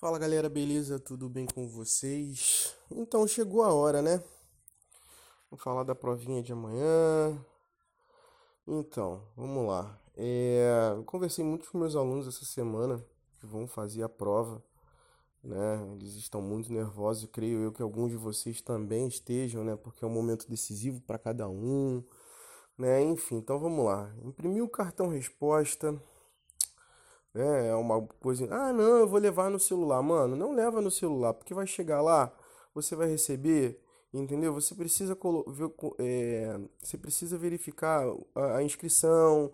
Fala galera, beleza? Tudo bem com vocês? Então chegou a hora, né? Vamos falar da provinha de amanhã. Então, vamos lá. É, conversei muito com meus alunos essa semana que vão fazer a prova, né? Eles estão muito nervosos, creio eu que alguns de vocês também estejam, né? Porque é um momento decisivo para cada um, né? Enfim, então vamos lá. Imprimi o cartão resposta né? É uma coisa. Ah, não, eu vou levar no celular. Mano, não leva no celular, porque vai chegar lá, você vai receber, entendeu? Você precisa, é, você precisa verificar a, inscrição,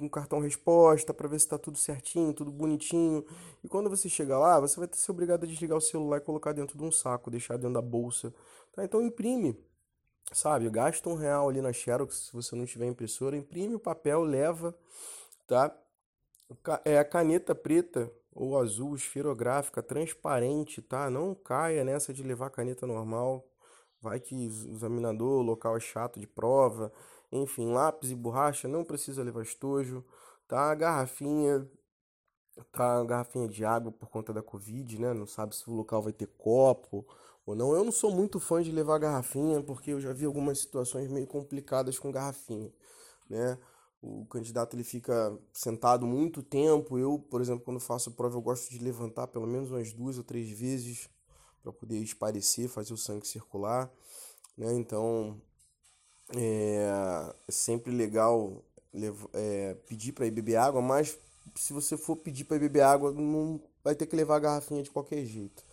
um cartão resposta para ver se está tudo certinho, tudo bonitinho. E quando você chegar lá, você vai ter ser obrigado a desligar o celular e colocar dentro de um saco, deixar dentro da bolsa. Tá? Então imprime, sabe? Gasta um real ali na Xerox se você não tiver impressora, imprime o papel, leva, tá? É a caneta preta ou azul esferográfica transparente, tá? Não caia nessa de levar caneta normal. Vai que o examinador, local é chato de prova. Enfim, lápis e borracha não precisa levar estojo, tá? Garrafinha, tá? Garrafinha de água por conta da Covid, né? Não sabe se o local vai ter copo ou não. Eu não sou muito fã de levar garrafinha porque eu já vi algumas situações meio complicadas com garrafinha, né? O candidato ele fica sentado muito tempo. Eu, por exemplo, quando faço prova, eu gosto de levantar pelo menos umas duas ou três vezes para poder esparecer, fazer o sangue circular, né? Então é, é sempre legal é, pedir para ir beber água, mas se você for pedir para beber água, não vai ter que levar a garrafinha de qualquer jeito,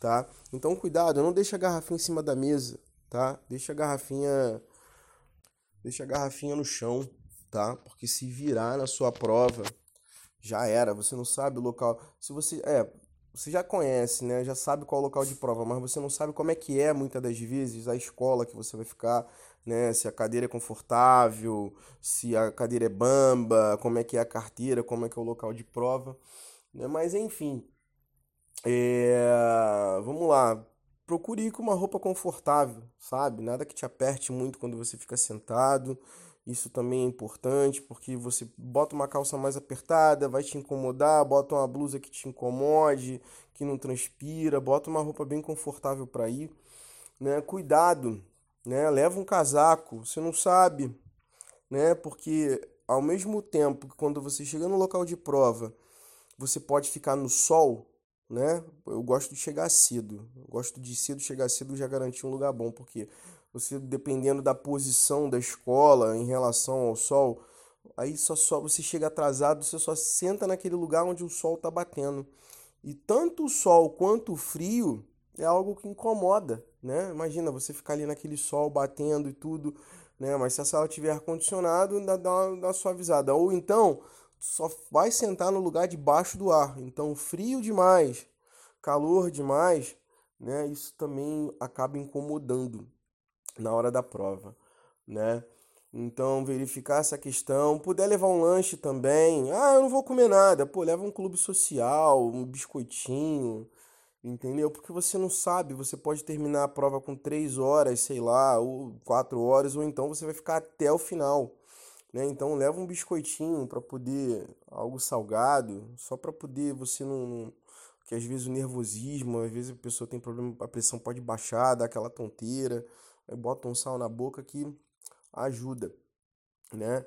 tá? Então cuidado, não deixa a garrafinha em cima da mesa, tá? Deixa a garrafinha deixa a garrafinha no chão, tá? Porque se virar na sua prova, já era. Você não sabe o local. Se você. É, você já conhece, né? Já sabe qual é o local de prova, mas você não sabe como é que é muitas das vezes a escola que você vai ficar, né? Se a cadeira é confortável, se a cadeira é bamba, como é que é a carteira, como é que é o local de prova, né? Mas enfim, é... vamos lá. Procure ir com uma roupa confortável, sabe? Nada que te aperte muito quando você fica sentado. Isso também é importante porque você bota uma calça mais apertada, vai te incomodar, bota uma blusa que te incomode, que não transpira, bota uma roupa bem confortável para ir, né? Cuidado, né? Leva um casaco, você não sabe, né? Porque ao mesmo tempo que quando você chega no local de prova, você pode ficar no sol, né? Eu gosto de chegar cedo. Eu gosto de cedo chegar cedo já garantir um lugar bom, porque você dependendo da posição da escola em relação ao sol, aí só, só você chega atrasado, você só senta naquele lugar onde o sol está batendo. E tanto o sol quanto o frio é algo que incomoda, né? Imagina você ficar ali naquele sol batendo e tudo, né? Mas se a sala tiver ar-condicionado, ainda dá uma, dá uma suavizada. Ou então, só vai sentar no lugar debaixo do ar. Então, frio demais, calor demais, né? Isso também acaba incomodando na hora da prova, né? Então, verificar essa questão. Puder levar um lanche também. Ah, eu não vou comer nada. Pô, leva um clube social, um biscoitinho, entendeu? Porque você não sabe, você pode terminar a prova com três horas, sei lá, ou quatro horas, ou então você vai ficar até o final. Né? Então, leva um biscoitinho para poder, algo salgado, só para poder você não, não. Porque às vezes o nervosismo, às vezes a pessoa tem problema, a pressão pode baixar, dar aquela tonteira bota um sal na boca que ajuda, né?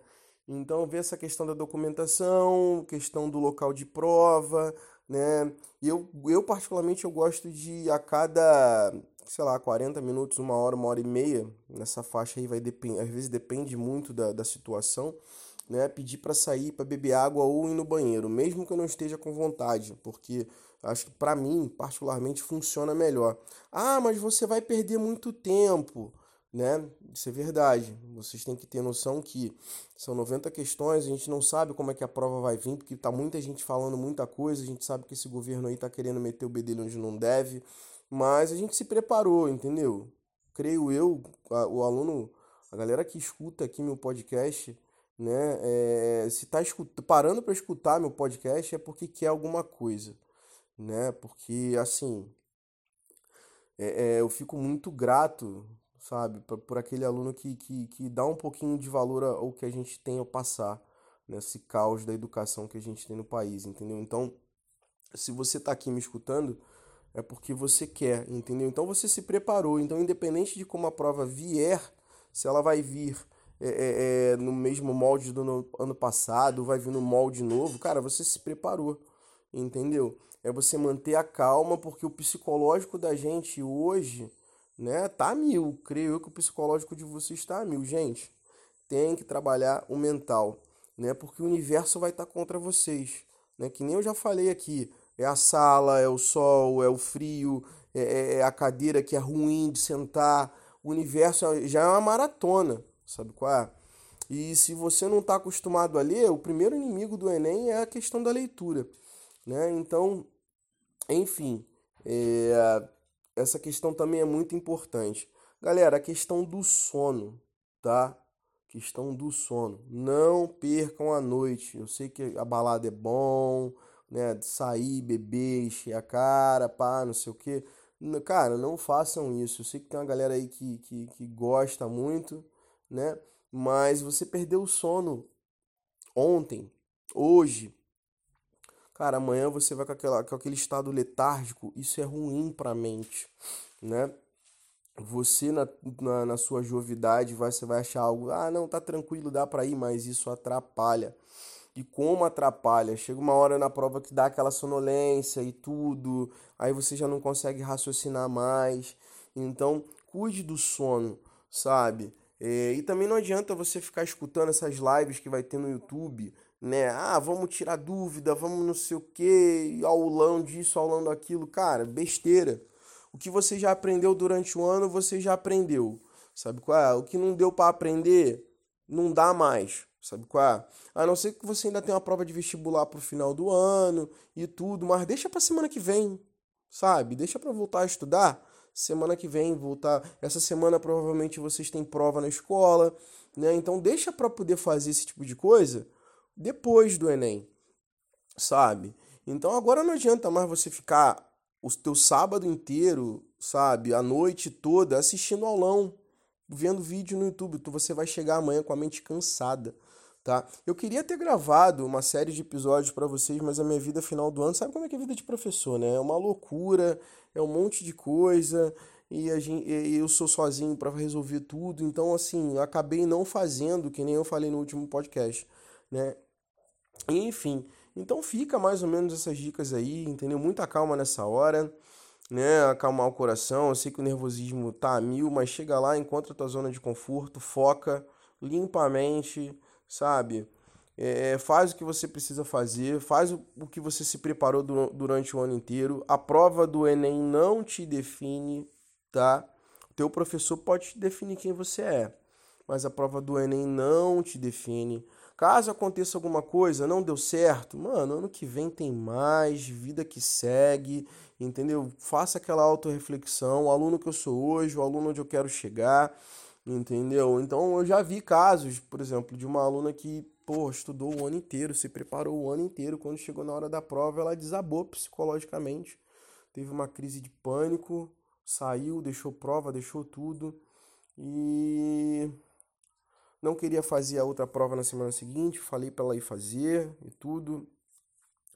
Então, ver essa questão da documentação, questão do local de prova, né? Eu, eu particularmente, eu gosto de a cada, sei lá, 40 minutos, uma hora, uma hora e meia, nessa faixa aí vai depender, às vezes depende muito da, da situação, né? Pedir para sair, para beber água ou ir no banheiro, mesmo que eu não esteja com vontade, porque Acho que para mim, particularmente, funciona melhor. Ah, mas você vai perder muito tempo, né? Isso é verdade. Vocês têm que ter noção que são 90 questões, a gente não sabe como é que a prova vai vir, porque tá muita gente falando muita coisa, a gente sabe que esse governo aí tá querendo meter o bedelho onde não deve, mas a gente se preparou, entendeu? Creio eu, o aluno, a galera que escuta aqui meu podcast, né, é, se tá escut parando para escutar meu podcast é porque quer alguma coisa né? Porque, assim, é, é, eu fico muito grato, sabe, por, por aquele aluno que, que, que dá um pouquinho de valor ao que a gente tem a passar, nesse caos da educação que a gente tem no país, entendeu? Então, se você está aqui me escutando, é porque você quer, entendeu? Então você se preparou. Então, independente de como a prova vier, se ela vai vir é, é, é no mesmo molde do no, ano passado, vai vir no molde novo, cara, você se preparou, entendeu? É você manter a calma, porque o psicológico da gente hoje, né, tá mil. Creio eu que o psicológico de vocês está mil. Gente, tem que trabalhar o mental, né? Porque o universo vai estar tá contra vocês, né? Que nem eu já falei aqui, é a sala, é o sol, é o frio, é, é, é a cadeira que é ruim de sentar. O universo é, já é uma maratona, sabe qual é? E se você não está acostumado a ler, o primeiro inimigo do Enem é a questão da leitura, né? Então, enfim, é, essa questão também é muito importante. Galera, a questão do sono, tá? Questão do sono. Não percam a noite. Eu sei que a balada é bom, né? Sair, beber, encher a cara, pá, não sei o quê. Cara, não façam isso. Eu sei que tem uma galera aí que, que, que gosta muito, né? Mas você perdeu o sono ontem, hoje. Cara, amanhã você vai com, aquela, com aquele estado letárgico. Isso é ruim pra mente, né? Você na, na, na sua jovidade vai, você vai achar algo, ah, não, tá tranquilo, dá pra ir, mas isso atrapalha e como atrapalha. Chega uma hora na prova que dá aquela sonolência e tudo, aí você já não consegue raciocinar mais. Então, cuide do sono, sabe? É, e também não adianta você ficar escutando essas lives que vai ter no YouTube, né? Ah, vamos tirar dúvida, vamos não sei o que, aulão disso, aulão daquilo. Cara, besteira. O que você já aprendeu durante o ano, você já aprendeu. Sabe qual é? O que não deu para aprender, não dá mais. Sabe qual é? A não ser que você ainda tenha uma prova de vestibular pro final do ano e tudo, mas deixa pra semana que vem, sabe? Deixa pra voltar a estudar semana que vem, voltar. Essa semana provavelmente vocês têm prova na escola, né? Então deixa para poder fazer esse tipo de coisa depois do Enem, sabe? Então agora não adianta mais você ficar o teu sábado inteiro, sabe, a noite toda assistindo aulão, vendo vídeo no YouTube. Tu você vai chegar amanhã com a mente cansada tá? Eu queria ter gravado uma série de episódios para vocês, mas a minha vida final do ano, sabe como é que é a vida de professor, né? É uma loucura, é um monte de coisa e a gente, eu sou sozinho para resolver tudo, então assim, acabei não fazendo, que nem eu falei no último podcast, né? Enfim, então fica mais ou menos essas dicas aí, entendeu? Muita calma nessa hora, né? Acalmar o coração. Eu sei que o nervosismo tá a mil, mas chega lá, encontra a tua zona de conforto, foca, limpa a mente, sabe? É, faz o que você precisa fazer, faz o, que você se preparou du durante o ano inteiro. A prova do Enem não te define, tá? O teu professor pode te definir quem você é, mas a prova do Enem não te define. Caso aconteça alguma coisa, não deu certo, mano, ano que vem tem mais, vida que segue, entendeu? Faça aquela autorreflexão, o aluno que eu sou hoje, o aluno onde eu quero chegar. Entendeu? Então eu já vi casos, por exemplo, de uma aluna que, pô, estudou o ano inteiro, se preparou o ano inteiro, quando chegou na hora da prova, ela desabou psicologicamente, teve uma crise de pânico, saiu, deixou prova, deixou tudo e não queria fazer a outra prova na semana seguinte, falei para ela ir fazer e tudo,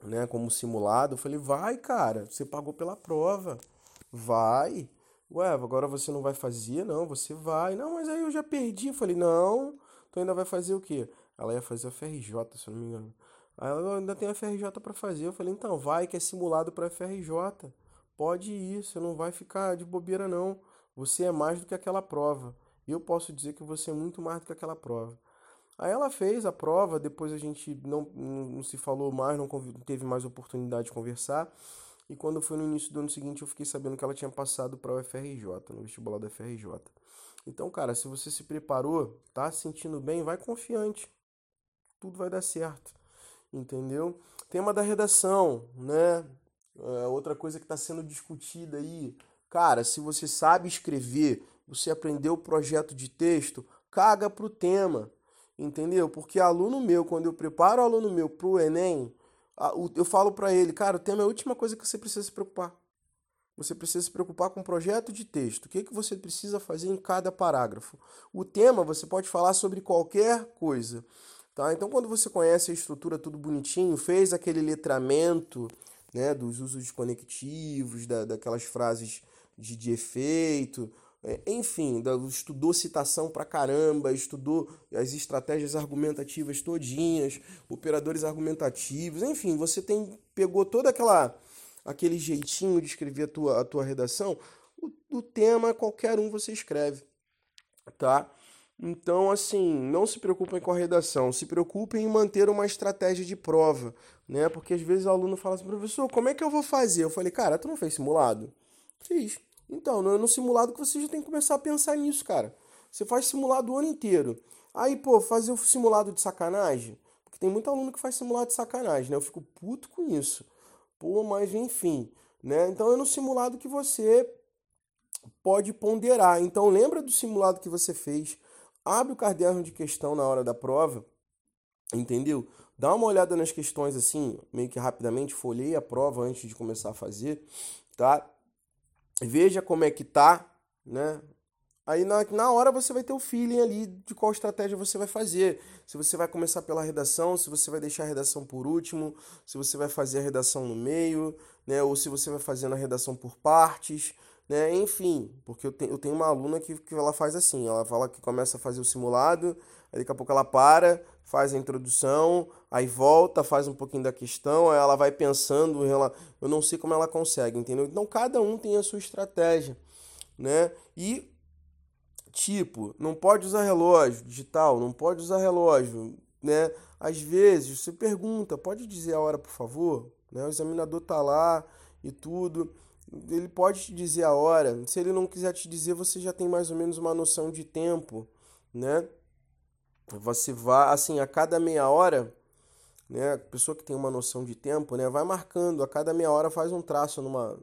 né, como simulado. Falei: "Vai, cara, você pagou pela prova. Vai". Ué, agora você não vai fazer? Não, você vai. Não, mas aí eu já perdi. Falei, não, tu ainda vai fazer o quê? Ela ia fazer a FRJ, se eu não me engano. Aí ela ainda tem a FRJ para fazer. Eu falei, então, vai que é simulado para FRJ. Pode ir, você não vai ficar de bobeira, não. Você é mais do que aquela prova. Eu posso dizer que você é muito mais do que aquela prova. Aí ela fez a prova, depois a gente não, não, não se falou mais, não teve mais oportunidade de conversar. E quando foi no início do ano seguinte, eu fiquei sabendo que ela tinha passado para o FRJ, no vestibular da FRJ. Então, cara, se você se preparou, tá se sentindo bem, vai confiante. Tudo vai dar certo. Entendeu? Tema da redação, né? É outra coisa que está sendo discutida aí. Cara, se você sabe escrever, você aprendeu o projeto de texto, caga pro tema. Entendeu? Porque aluno meu, quando eu preparo o aluno meu pro Enem, eu falo para ele, cara, o tema é a última coisa que você precisa se preocupar. Você precisa se preocupar com o projeto de texto. O que, é que você precisa fazer em cada parágrafo? O tema você pode falar sobre qualquer coisa. Tá? Então, quando você conhece a estrutura tudo bonitinho, fez aquele letramento, né, dos usos conectivos, da, daquelas frases de, de efeito, enfim, estudou citação pra caramba, estudou as estratégias argumentativas todinhas, operadores argumentativos, enfim, você tem pegou toda aquela aquele jeitinho de escrever a tua, a tua redação, o, o tema qualquer um você escreve, tá? Então, assim, não se preocupem com a redação, se preocupem em manter uma estratégia de prova, né? Porque às vezes o aluno fala assim, professor, como é que eu vou fazer? Eu falei, cara, tu não fez simulado? Fiz. Então, no simulado que você já tem que começar a pensar nisso, cara. Você faz simulado o ano inteiro. Aí, pô, fazer o simulado de sacanagem. Porque tem muito aluno que faz simulado de sacanagem, né? Eu fico puto com isso. Pô, mas enfim, né? Então é no simulado que você pode ponderar. Então lembra do simulado que você fez. Abre o caderno de questão na hora da prova, entendeu? Dá uma olhada nas questões assim, meio que rapidamente, folheia a prova antes de começar a fazer, tá? Veja como é que tá, né? Aí na, na hora você vai ter o feeling ali de qual estratégia você vai fazer. Se você vai começar pela redação, se você vai deixar a redação por último, se você vai fazer a redação no meio, né? Ou se você vai fazendo a redação por partes, né? Enfim, porque eu, te, eu tenho uma aluna que, que ela faz assim, ela fala que começa a fazer o simulado, aí daqui a pouco ela para, faz a introdução, aí volta, faz um pouquinho da questão, aí ela vai pensando, ela, eu não sei como ela consegue, entendeu? Então cada um tem a sua estratégia, né? E tipo, não pode usar relógio digital, não pode usar relógio, né? Às vezes você pergunta, pode dizer a hora, por favor? Né? O examinador tá lá e tudo. Ele pode te dizer a hora. Se ele não quiser te dizer, você já tem mais ou menos uma noção de tempo, né? Você vai, assim, a cada meia hora, né? A pessoa que tem uma noção de tempo, né? Vai marcando, a cada meia hora faz um traço numa,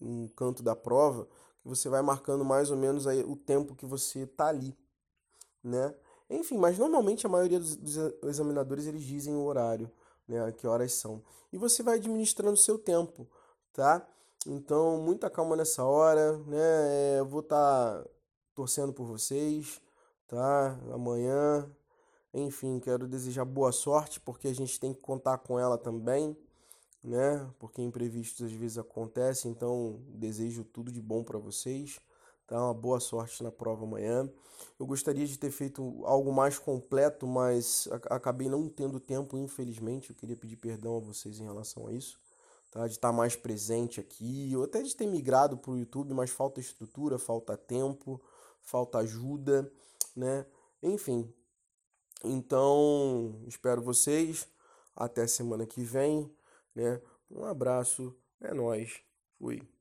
num canto da prova, que você vai marcando mais ou menos aí o tempo que você tá ali, né? Enfim, mas normalmente a maioria dos, dos examinadores eles dizem o horário, né? Que horas são. E você vai administrando o seu tempo, tá? Então, muita calma nessa hora, né? Eu vou estar tá torcendo por vocês tá? Amanhã, enfim, quero desejar boa sorte, porque a gente tem que contar com ela também, né? Porque imprevistos às vezes acontecem, então desejo tudo de bom para vocês, tá? Uma boa sorte na prova amanhã. Eu gostaria de ter feito algo mais completo, mas acabei não tendo tempo, infelizmente. Eu queria pedir perdão a vocês em relação a isso. Tá, de estar mais presente aqui, ou até de ter migrado para o YouTube, mas falta estrutura, falta tempo, falta ajuda né? Enfim. Então, espero vocês. Até semana que vem, né? Um abraço. É nós. Fui.